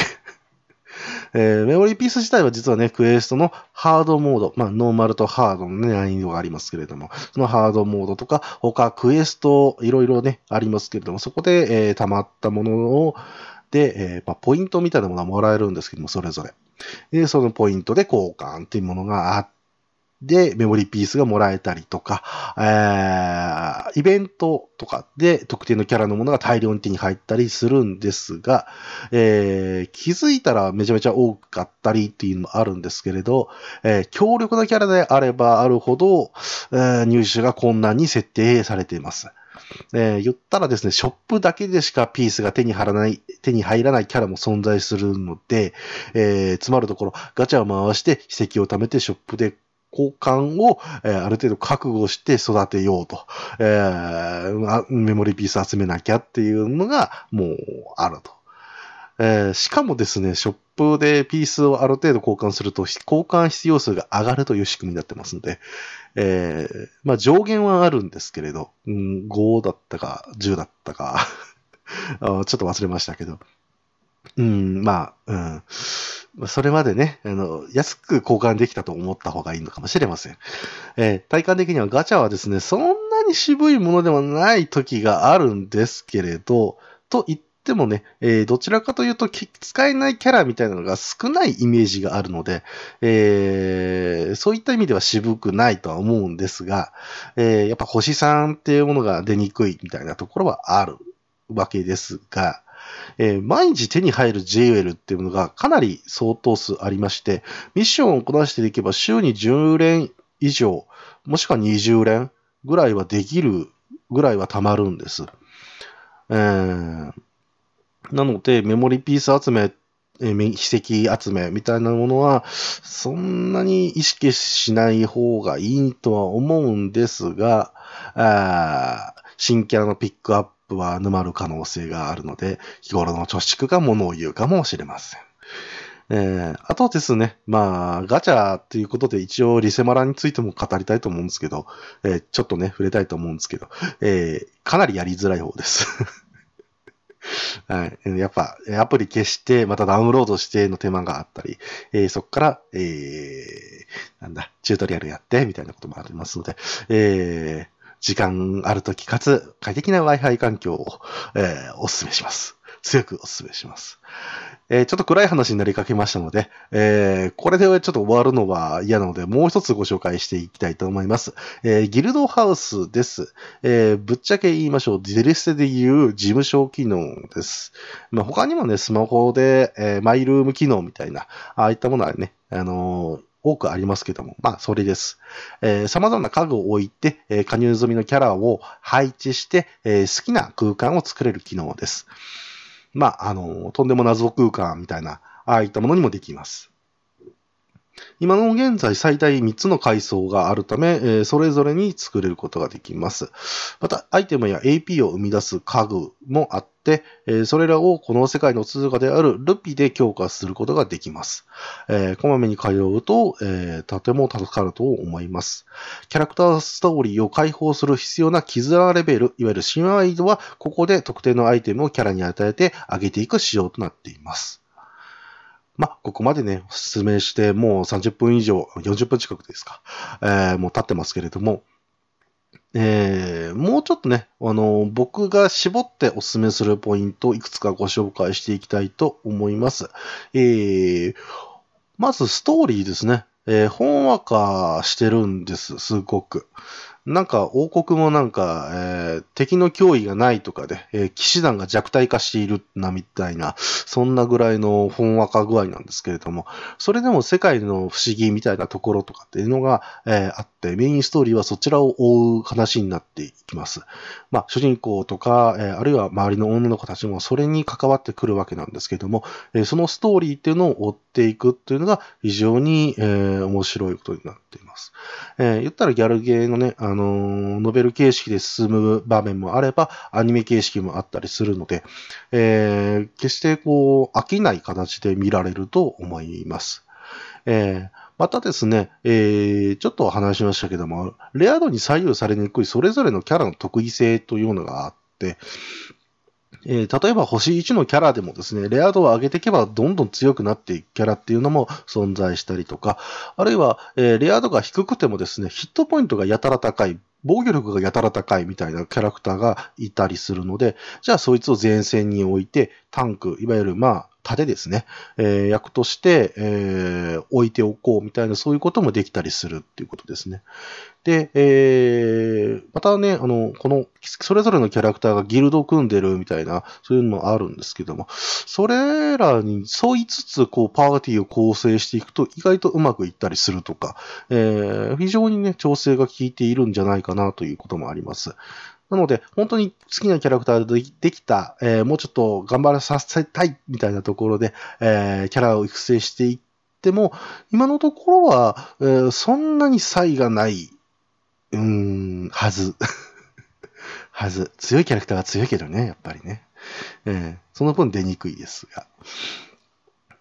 えーメモリーピース自体は実はね、クエストのハードモード、まあ、ノーマルとハードの、ね、難易度がありますけれども、そのハードモードとか、他クエストいろいろね、ありますけれども、そこで、えー溜まったものを、で、えーまあ、ポイントみたいなものがもらえるんですけども、それぞれ。で、そのポイントで交換っていうものがあって、で、メモリーピースがもらえたりとか、えーイベントとかで特定のキャラのものが大量に手に入ったりするんですが、えー気づいたらめちゃめちゃ多かったりっていうのもあるんですけれど、えー強力なキャラであればあるほど、えー入手が困難に設定されています。えー言ったらですね、ショップだけでしかピースが手に入らない、手に入らないキャラも存在するので、えーつまるところ、ガチャを回して筆跡を貯めてショップで交換を、えーある程度覚悟して育てようと、えーメモリーピース集めなきゃっていうのがもうあると。えーしかもですね、ショップでピースをある程度交換すると、交換必要数が上がるという仕組みになってますので、えーまあ上限はあるんですけれど、うん、5だったか10だったか。ちょっと忘れましたけど、うん、まあ、うん。それまでね、あの、安く交換できたと思った方がいいのかもしれません。えー体感的にはガチャはですね、そんなに渋いものではない時があるんですけれど、と言ってもね、えーどちらかというと使えないキャラみたいなのが少ないイメージがあるので、えーそういった意味では渋くないとは思うんですが、えやっぱ星3っていうものが出にくいみたいなところはあるわけですが、えー毎日手に入る JL っていうのがかなり相当数ありまして、ミッションをこなしていけば週に10連以上、もしくは20連ぐらいはできるぐらいは溜まるんです。えーなので、メモリピース集め、えー筆跡集めみたいなものは、そんなに意識しない方がいいとは思うんですが、あ新キャラのピックアッププは沼る可能性があるので、日頃の貯蓄が物を言うかもしれません。えーあとですね、まあ、ガチャっていうことで一応リセマラについても語りたいと思うんですけど、えーちょっとね、触れたいと思うんですけど、えーかなりやりづらい方です。はい。やっぱ、アプリ消して、またダウンロードしての手間があったり、えーそこから、えーなんだ、チュートリアルやって、みたいなこともありますので、えー時間あるときかつ快適な Wi-Fi 環境を、えーお勧めします。強くお勧めします。えーちょっと暗い話になりかけましたので、えーこれでちょっと終わるのは嫌なので、もう一つご紹介していきたいと思います。えーギルドハウスです。えーぶっちゃけ言いましょう。デレステで言う事務所機能です。まあ、他にもね、スマホで、えーマイルーム機能みたいな、ああいったものはね、あの多くありますけども、まあ、それです。えー様々な家具を置いて、えー加入済みのキャラを配置して、えー好きな空間を作れる機能です。まあ、あのーとんでも謎空間みたいな、ああいったものにもできます。今の現在最大3つの階層があるため、それぞれに作れることができます。また、アイテムや AP を生み出す家具もあって、それらをこの世界の通貨であるルピで強化することができます。こまめに通うと、とても助かると思います。キャラクターストーリーを解放する必要な絆レベル、いわゆる神話アイドは、ここで特定のアイテムをキャラに与えて上げていく仕様となっています。まあ、ここまでね、説明して、もう30分以上、40分近くですか、えーもう経ってますけれども、えーもうちょっとね、あの、僕が絞ってお勧めするポイントをいくつかご紹介していきたいと思います。えーまずストーリーですね。えー、ほんわかしてるんです、すごく。なんか、王国もなんか、えー敵の脅威がないとかで、えー騎士団が弱体化しているな、みたいな、そんなぐらいのほんわか具合なんですけれども、それでも世界の不思議みたいなところとかっていうのが、えーあって、メインストーリーはそちらを追う話になっていきます。まあ、主人公とか、えーあるいは周りの女の子たちもそれに関わってくるわけなんですけども、えーそのストーリーっていうのを追っていくっていうのが非常に、えー面白いことになっています。えー言ったらギャルゲーのね、あのーノベル形式で進む場面もあれば、アニメ形式もあったりするので、えー決してこう、飽きない形で見られると思います。えーまたですね、えーちょっと話しましたけども、レア度に左右されにくいそれぞれのキャラの特異性というのがあって、えー例えば星1のキャラでもですね、レア度を上げていけばどんどん強くなっていくキャラっていうのも存在したりとか、あるいは、えーレア度が低くてもですね、ヒットポイントがやたら高い、防御力がやたら高いみたいなキャラクターがいたりするので、じゃあそいつを前線に置いて、タンク、いわゆるまあ、盾ですね、えー役として、えー置いておこうみたいな、そういうこともできたりするっていうことですね。で、えーまたね、あの、この、それぞれのキャラクターがギルドを組んでるみたいな、そういうのもあるんですけども、それらに沿いつつ、こう、パーティーを構成していくと、意外とうまくいったりするとか、えー非常にね、調整が効いているんじゃないかなということもあります。なので、本当に好きなキャラクターでできた、えーもうちょっと頑張らさせたいみたいなところで、えーキャラを育成していっても、今のところは、えーそんなに差異がない、うーん、はず。はず。強いキャラクターは強いけどね、やっぱりね。えその分出にくいですが。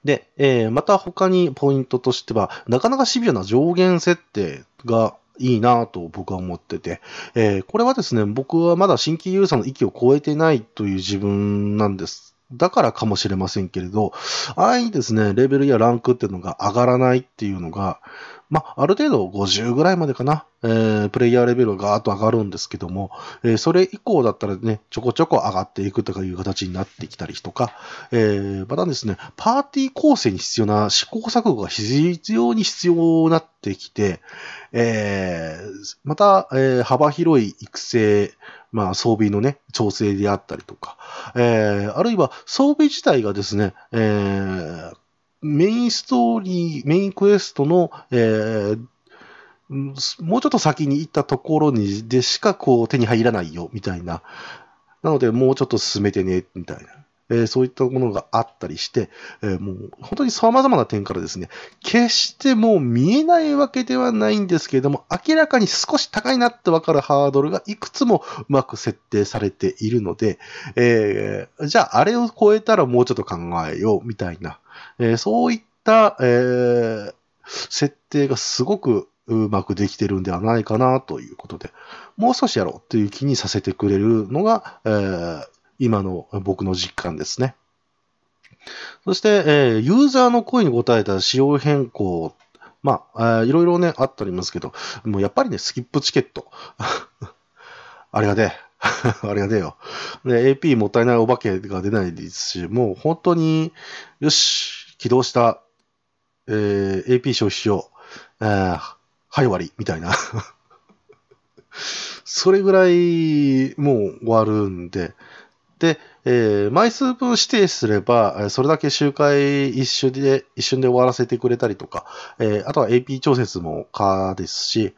で、えまた他にポイントとしては、なかなかシビアな上限設定がいいなと僕は思ってて、えーこれはですね、僕はまだ新規ユーザーの域を超えてないという自分なんです。だからかもしれませんけれど、ああいうですね、レベルやランクっていうのが上がらないっていうのが、まあ、ある程度50ぐらいまでかな、えープレイヤーレベルがガーッと上がるんですけども、えーそれ以降だったらね、ちょこちょこ上がっていくとかいう形になってきたりとか、えーまたですね、パーティー構成に必要な試行錯誤が非常に必要になってきて、えーまた、えー幅広い育成、まあ、装備のね、調整であったりとか、えーあるいは装備自体がですね、えーメインストーリー、メインクエストの、えーもうちょっと先に行ったところにでしかこう手に入らないよ、みたいな。なので、もうちょっと進めてね、みたいな。えーそういったものがあったりして、えーもう本当に様々な点からですね、決してもう見えないわけではないんですけれども、明らかに少し高いなってわかるハードルがいくつもうまく設定されているので、えーじゃああれを超えたらもうちょっと考えようみたいな、えーそういった、えー設定がすごくうまくできてるんではないかなということで、もう少しやろうっていう気にさせてくれるのが、えー今の僕の実感ですね。そして、えーユーザーの声に応えた仕様変更。まあ、いろいろね、あったりますけど、もうやっぱりね、スキップチケット。あれがね、あれがねよ。で、AP もったいないお化けが出ないですし、もう本当に、よし、起動した、えー AP 消費しよう。えーはい、終わり、みたいな。それぐらい、もう終わるんで、で、えー枚数分指定すれば、それだけ周回一瞬で、一瞬で終わらせてくれたりとか、えーあとは AP 調節も可ですし、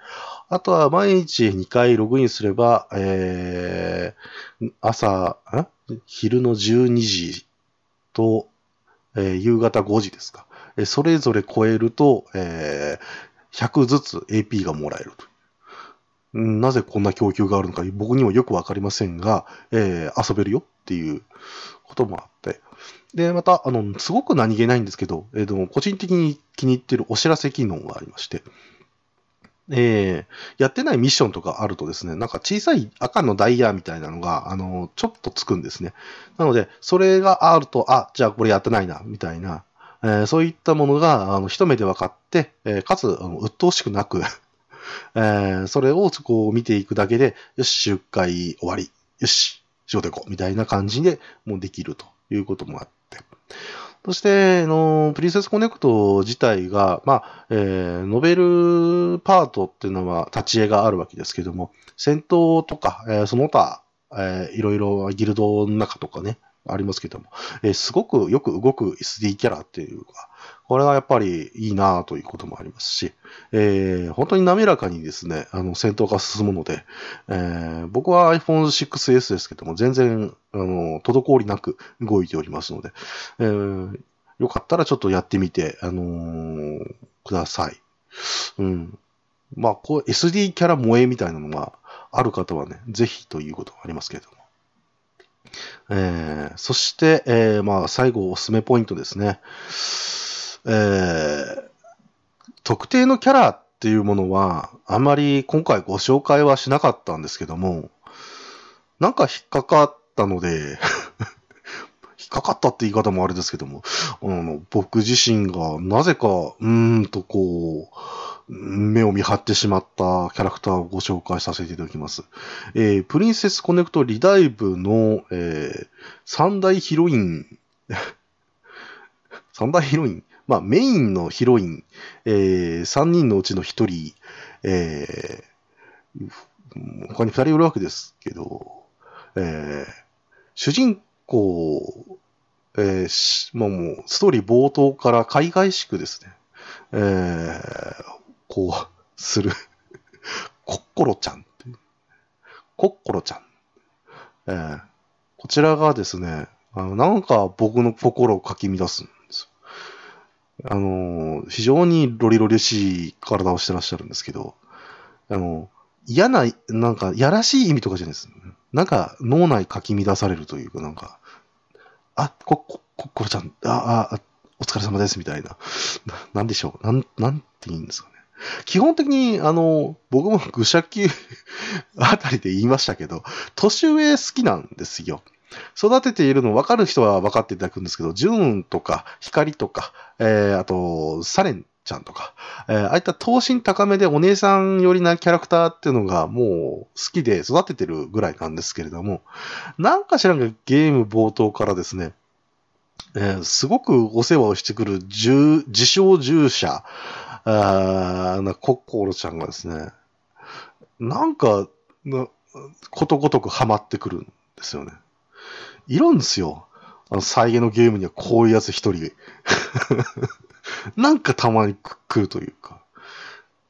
あとは毎日2回ログインすれば、えー朝、昼の12時と、えー夕方5時ですか。えそれぞれ超えると、えー100ずつ AP がもらえると。なぜこんな供給があるのか僕にはよくわかりませんが、えー遊べるよっていうこともあって。で、また、あの、すごく何気ないんですけど、えーでも個人的に気に入ってるお知らせ機能がありまして、えーやってないミッションとかあるとですね、なんか小さい赤のダイヤみたいなのが、あの、ちょっとつくんですね。なので、それがあると、あ、じゃあこれやってないな、みたいな、えーそういったものが、あの、一目で分かって、えーかつ、あの鬱陶しくなく、えーそれをこう見ていくだけで、よし、周回終わり。よし、仕事行こう。みたいな感じでもうできるということもあって。そして、の、プリンセスコネクト自体が、まあ、えーノベルパートっていうのは立ち絵があるわけですけども、戦闘とか、えーその他、えーいろいろギルドの中とかね、ありますけども、えーすごくよく動く SD キャラっていうか、これはやっぱりいいなということもありますし、えー本当に滑らかにですね、あの、戦闘が進むので、えー僕は iPhone6S ですけども、全然、あの、滞りなく動いておりますので、えーよかったらちょっとやってみて、あのーください。うん。まあ、こう、SD キャラ萌えみたいなのがある方はね、ぜひということがありますけれども。えーそして、えーまあ、最後、おすすめポイントですね。えー特定のキャラっていうものは、あまり今回ご紹介はしなかったんですけども、なんか引っかかったので、引っかかったって言い方もあれですけども、あの僕自身がなぜか、うーんとこう、目を見張ってしまったキャラクターをご紹介させていただきます。えープリンセスコネクトリダイブの、えー三大ヒロイン、三大ヒロイン？まあ、メインのヒロイン、えー、3人のうちの1人、えー、他に2人いるわけですけど、えー、主人公、えーまあ、もう、ストーリー冒頭から海外しくですね、えー、こう、する、コッコロちゃんっていう。コッコロちゃん。えー、こちらがですね、あのなんか僕の心をかき乱すんですよ。あの、非常にロリロリしい体をしてらっしゃるんですけど、あの、嫌な、なんか、やらしい意味とかじゃないです。なんか、脳内かき乱されるというか、なんか、あ、こ、こ、こ、こちゃん、あ、あ、お疲れ様です、みたいな。ななんでしょう？なん、なんて言うんですかね。基本的に、あの、僕も愚者級 あたりで言いましたけど、年上好きなんですよ。育てているの分かる人は分かっていただくんですけど、ジューンとか、光とか、えー、あと、サレンちゃんとか、えー、ああいった頭身高めでお姉さん寄りなキャラクターっていうのがもう好きで育ててるぐらいなんですけれども、なんか知らんがゲーム冒頭からですね、えー、すごくお世話をしてくる自称従者、あなコッコロちゃんがですね、なんか、なことごとくハマってくるんですよね。いるんですよ。あの、再現のゲームにはこういうやつ一人。なんかたまに来るというか。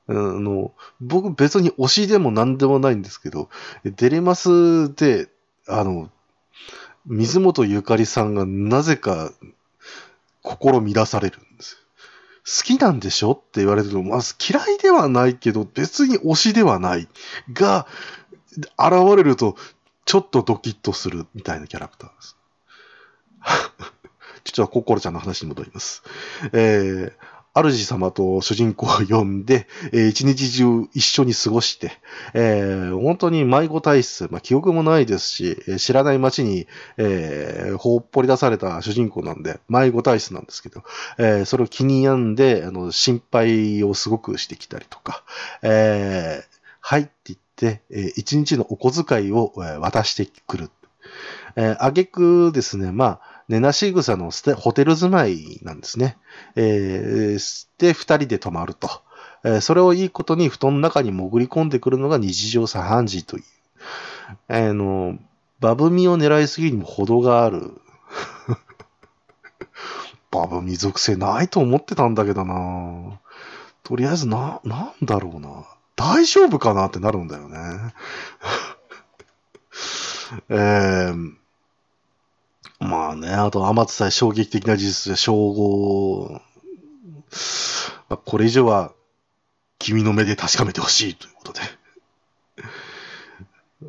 あの、僕別に推しでも何でもないんですけど、デレマスで、あの、水本ゆかりさんがなぜか心乱されるんですよ。好きなんでしょ？って言われると、まず嫌いではないけど、別に推しではない。が、現れると、ちょっとドキッとするみたいなキャラクターです。ちょっとココロちゃんの話に戻ります。えー、主様と主人公を呼んで、えー、一日中一緒に過ごして、えー、本当に迷子体質、まあ、記憶もないですし、知らない街に、えー、ほっぽり出された主人公なんで、迷子体質なんですけど、えー、それを気に病んで、あの、心配をすごくしてきたりとか、えー、はいって言って、えー、一日のお小遣いを、渡してくる。えー、あげくですね、まあ、寝なし草のホテル住まいなんですね。えー、で、二人で泊まると。えー、それをいいことに布団の中に潜り込んでくるのが日常茶飯事という。あの、バブミを狙いすぎにも程がある。バブミ属性ないと思ってたんだけどなとりあえずな、なんだろうな。大丈夫かなってなるんだよね。えー、まあね、あと、天津さえ衝撃的な事実で、称号あこれ以上は君の目で確かめてほしいということで。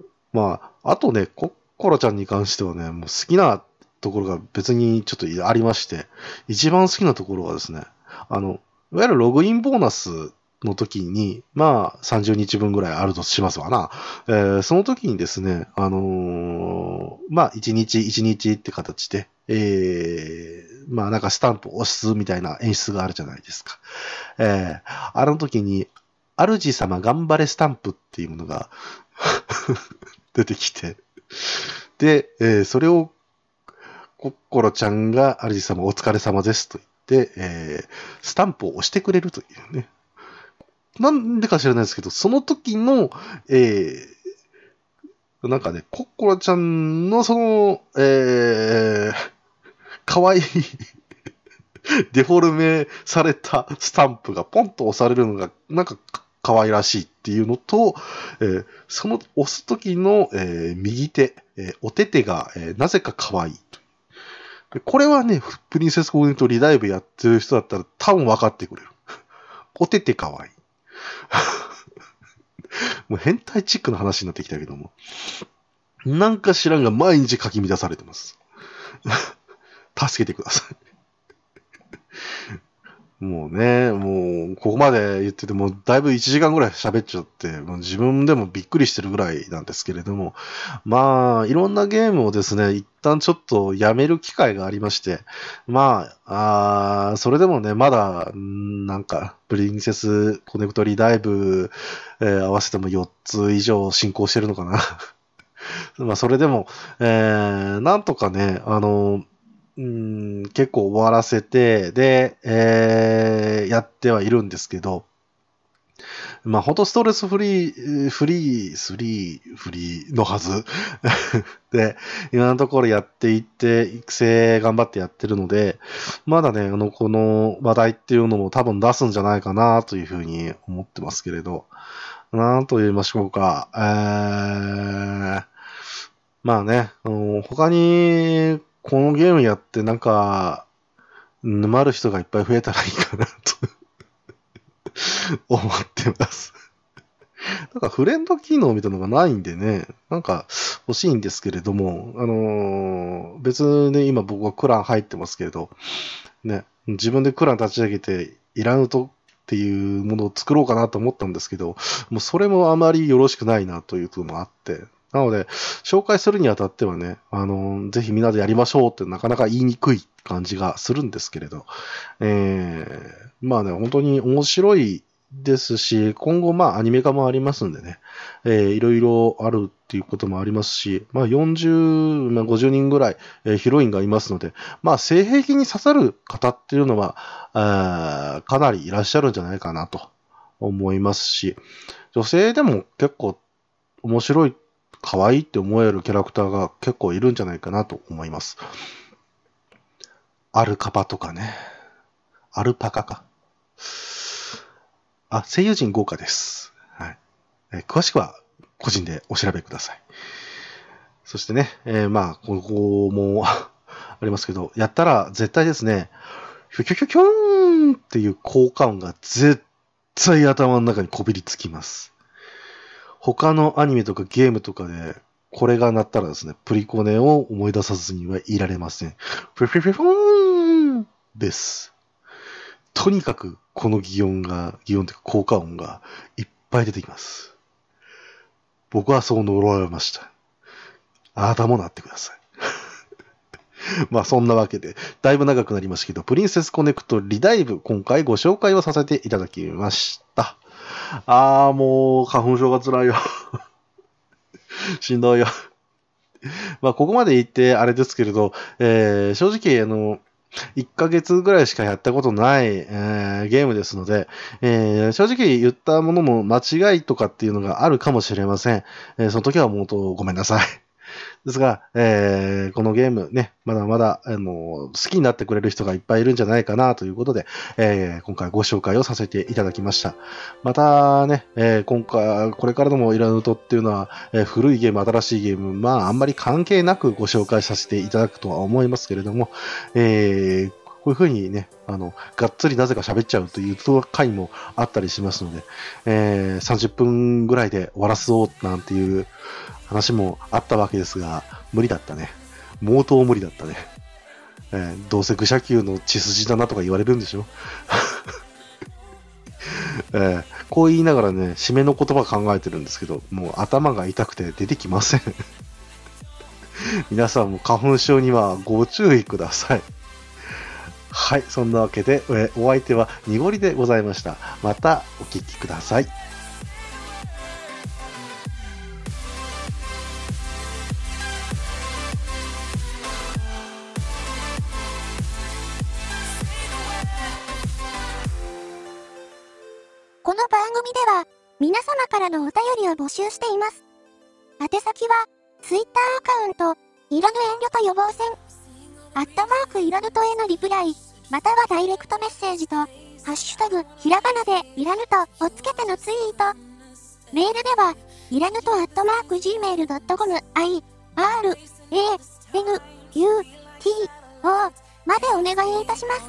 まあ、あとね、コッコロちゃんに関してはね、もう好きなところが別にちょっとありまして、一番好きなところはですね、あの、いわゆるログインボーナスの時に、まあ、30日分ぐらいあるとしますわな。えー、その時にですね、あのー、まあ、1日1日って形で、えー、まあ、なんかスタンプを押すみたいな演出があるじゃないですか。えー、あの時に、主様頑張れスタンプっていうものが 出てきて、で、えー、それを、コッコロちゃんが主様お疲れ様ですと言って、えー、スタンプを押してくれるというね。なんでか知らないですけど、その時の、えー、なんかね、コッコロちゃんのその、えー、かわいいデフォルメされたスタンプがポンと押されるのが、なんか可愛らしいっていうのと、えー、その押す時の、えー、右手、えー、お手手が、えなぜか可愛いと。これはね、プリンセスコーディネートリダイブやってる人だったら多分分かってくれる。お手手可愛い。もう変態チックな話になってきたけども。なんか知らんが毎日書き乱されてます。助けてください。もうね、もう、ここまで言ってても、だいぶ1時間ぐらい喋っちゃって、もう自分でもびっくりしてるぐらいなんですけれども、まあ、いろんなゲームをですね、一旦ちょっとやめる機会がありまして、まあ、あそれでもね、まだ、なんか、プリンセスコネクトリーダイブ、えー、合わせても4つ以上進行してるのかな。まあ、それでも、えー、なんとかね、あの、うん、結構終わらせて、で、えー、やってはいるんですけど、まあ、ほんとストレスフリー、フリー、スリー、フリーのはず。で、今のところやっていって、育成頑張ってやってるので、まだね、あの、この話題っていうのも多分出すんじゃないかなというふうに思ってますけれど、なんと言いましょうか。えー、まあね、あの他にこのゲームやってなんか、沼る人がいっぱい増えたらいいかなと 思ってます。なんかフレンド機能みたいなのがないんでね、なんか欲しいんですけれども、あのー、別で今僕はクラン入ってますけれど、ね、自分でクラン立ち上げて、いらぬとっていうものを作ろうかなと思ったんですけど、もうそれもあまりよろしくないなというのもあって、なので、紹介するにあたってはね、あの、ぜひみんなでやりましょうってなかなか言いにくい感じがするんですけれど、えー、まあね、本当に面白いですし、今後まあアニメ化もありますんでね、えー、いろいろあるっていうこともありますし、まあ40、まあ、50人ぐらい、えー、ヒロインがいますので、まあ性癖に刺さる方っていうのは、あかなりいらっしゃるんじゃないかなと思いますし、女性でも結構面白い可愛いって思えるキャラクターが結構いるんじゃないかなと思います。アルカパとかね。アルパカか。あ、声優陣豪華です。はい。え詳しくは個人でお調べください。そしてね、えー、まあ、ここも ありますけど、やったら絶対ですね、ひょきょきょきょーんっていう効果音が絶対頭の中にこびりつきます。他のアニメとかゲームとかで、これが鳴ったらですね、プリコネを思い出さずにはいられません。フィフィフィフーンです。とにかく、この擬音が、擬音というか効果音がいっぱい出てきます。僕はそう呪われました。あなたもなってください。まあそんなわけで、だいぶ長くなりましたけど、プリンセスコネクトリダイブ、今回ご紹介をさせていただきました。ああ、もう、花粉症が辛いよ。しんどいよ。まあ、ここまで言って、あれですけれど、えー、正直、あの、1ヶ月ぐらいしかやったことない、えー、ゲームですので、えー、正直言ったものも間違いとかっていうのがあるかもしれません。えー、その時はもうとごめんなさい。ですが、えー、このゲームね、まだまだ、あの、好きになってくれる人がいっぱいいるんじゃないかなということで、えー、今回ご紹介をさせていただきました。またね、えー、今回、これからのもイラヌトっていうのは、えー、古いゲーム、新しいゲーム、まあ、あんまり関係なくご紹介させていただくとは思いますけれども、えー、こういう風にね、あの、がっつりなぜか喋っちゃうという回もあったりしますので、えー、30分ぐらいで終わらそうなんていう話もあったわけですが、無理だったね。毛頭無理だったね。えー、どうせ愚者級の血筋だなとか言われるんでしょ？えー、こう言いながらね、締めの言葉考えてるんですけど、もう頭が痛くて出てきません 皆さんも花粉症にはご注意ください。はい、そんなわけで、お相手は濁りでございました。またお聴きください。この番組では、皆様からのお便りを募集しています。宛先は、ツイッターアカウント、いらぬ遠慮と予防線、アットマークいらぬとへのリプライ、またはダイレクトメッセージと、ハッシュタグ、ひらがなでいらぬとをつけてのツイート。メールでは、いらぬとアットマーク gmail.com、i, r, a, n, u, t, o までお願いいたします。